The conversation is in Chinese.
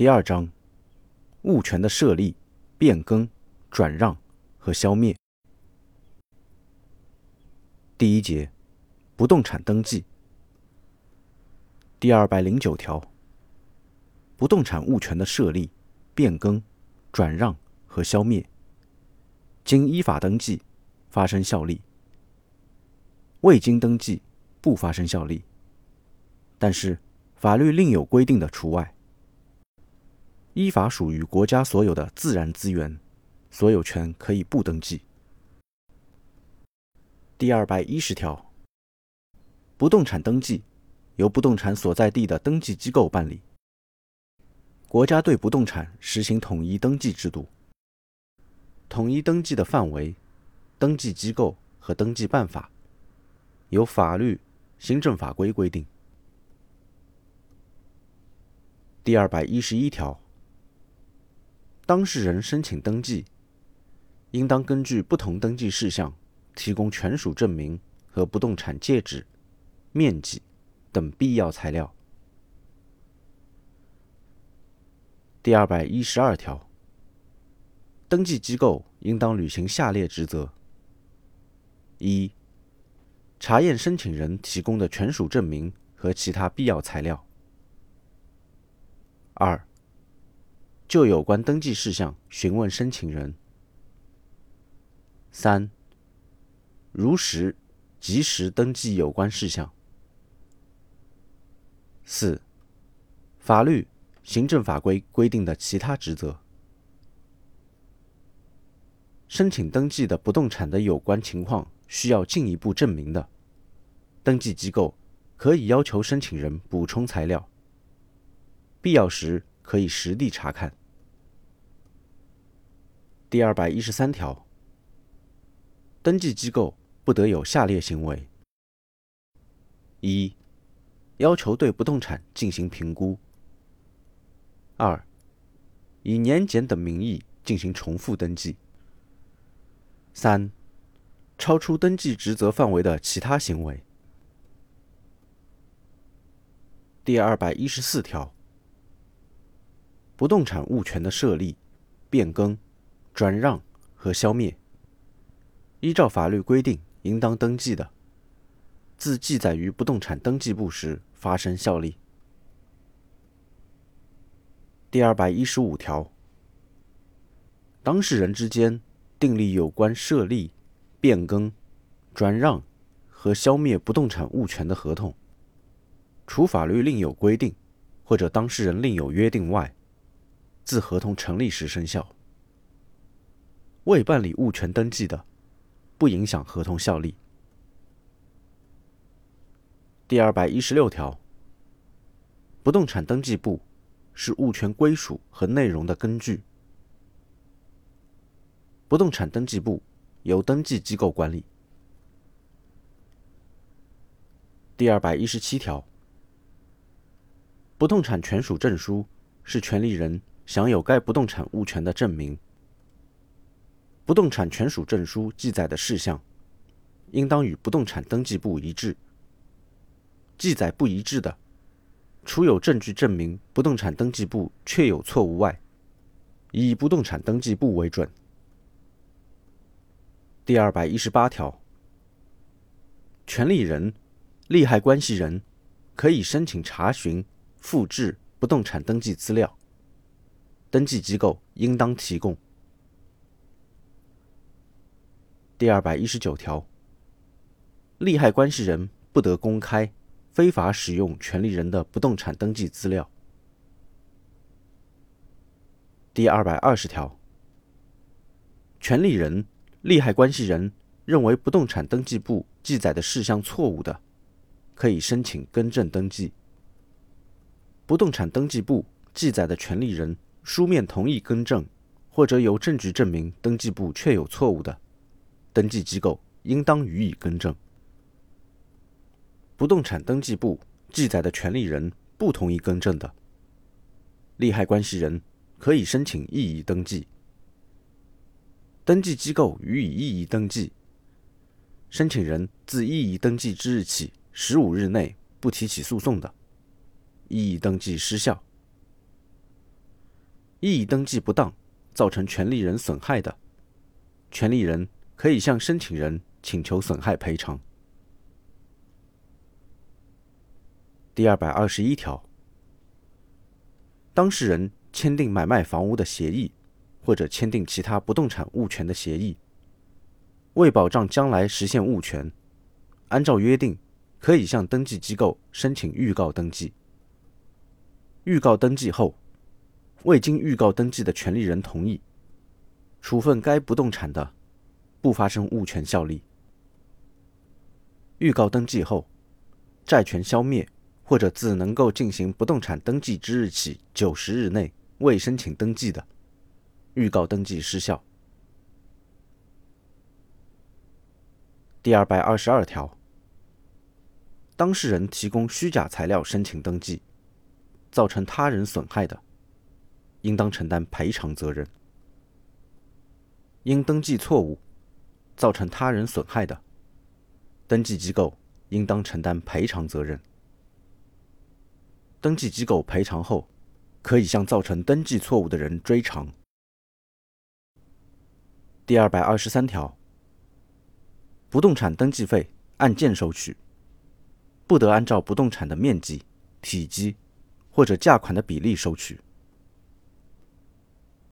第二章，物权的设立、变更、转让和消灭。第一节，不动产登记。第二百零九条，不动产物权的设立、变更、转让和消灭，经依法登记，发生效力；未经登记，不发生效力。但是，法律另有规定的除外。依法属于国家所有的自然资源，所有权可以不登记。第二百一十条，不动产登记由不动产所在地的登记机构办理。国家对不动产实行统一登记制度，统一登记的范围、登记机构和登记办法，由法律、行政法规规定。第二百一十一条。当事人申请登记，应当根据不同登记事项提供权属证明和不动产界址、面积等必要材料。第二百一十二条，登记机构应当履行下列职责：一、查验申请人提供的权属证明和其他必要材料；二、就有关登记事项询问申请人。三、如实、及时登记有关事项。四、法律、行政法规规定的其他职责。申请登记的不动产的有关情况需要进一步证明的，登记机构可以要求申请人补充材料，必要时可以实地查看。第二百一十三条，登记机构不得有下列行为：一、要求对不动产进行评估；二、以年检等名义进行重复登记；三、超出登记职责范围的其他行为。第二百一十四条，不动产物权的设立、变更。转让和消灭，依照法律规定应当登记的，自记载于不动产登记簿时发生效力。第二百一十五条，当事人之间订立有关设立、变更、转让和消灭不动产物权的合同，除法律另有规定或者当事人另有约定外，自合同成立时生效。未办理物权登记的，不影响合同效力。第二百一十六条，不动产登记簿是物权归属和内容的根据。不动产登记簿由登记机构管理。第二百一十七条，不动产权属证书是权利人享有该不动产物权的证明。不动产权属证书记载的事项，应当与不动产登记簿一致。记载不一致的，除有证据证明不动产登记簿确有错误外，以不动产登记簿为准。第二百一十八条，权利人、利害关系人可以申请查询、复制不动产登记资料，登记机构应当提供。第二百一十九条，利害关系人不得公开、非法使用权利人的不动产登记资料。第二百二十条，权利人、利害关系人认为不动产登记簿记载的事项错误的，可以申请更正登记。不动产登记簿记载的权利人书面同意更正，或者有证据证明登记簿确有错误的。登记机构应当予以更正。不动产登记簿记载的权利人不同意更正的，利害关系人可以申请异议登记。登记机构予以异议登记，申请人自异议登记之日起十五日内不提起诉讼的，异议登记失效。异议登记不当造成权利人损害的，权利人可以向申请人请求损害赔偿。第二百二十一条，当事人签订买卖房屋的协议，或者签订其他不动产物权的协议，为保障将来实现物权，按照约定，可以向登记机构申请预告登记。预告登记后，未经预告登记的权利人同意，处分该不动产的，不发生物权效力。预告登记后，债权消灭。或者自能够进行不动产登记之日起九十日内未申请登记的，预告登记失效。第二百二十二条，当事人提供虚假材料申请登记，造成他人损害的，应当承担赔偿责任；因登记错误造成他人损害的，登记机构应当承担赔偿责任。登记机构赔偿后，可以向造成登记错误的人追偿。第二百二十三条，不动产登记费按件收取，不得按照不动产的面积、体积或者价款的比例收取。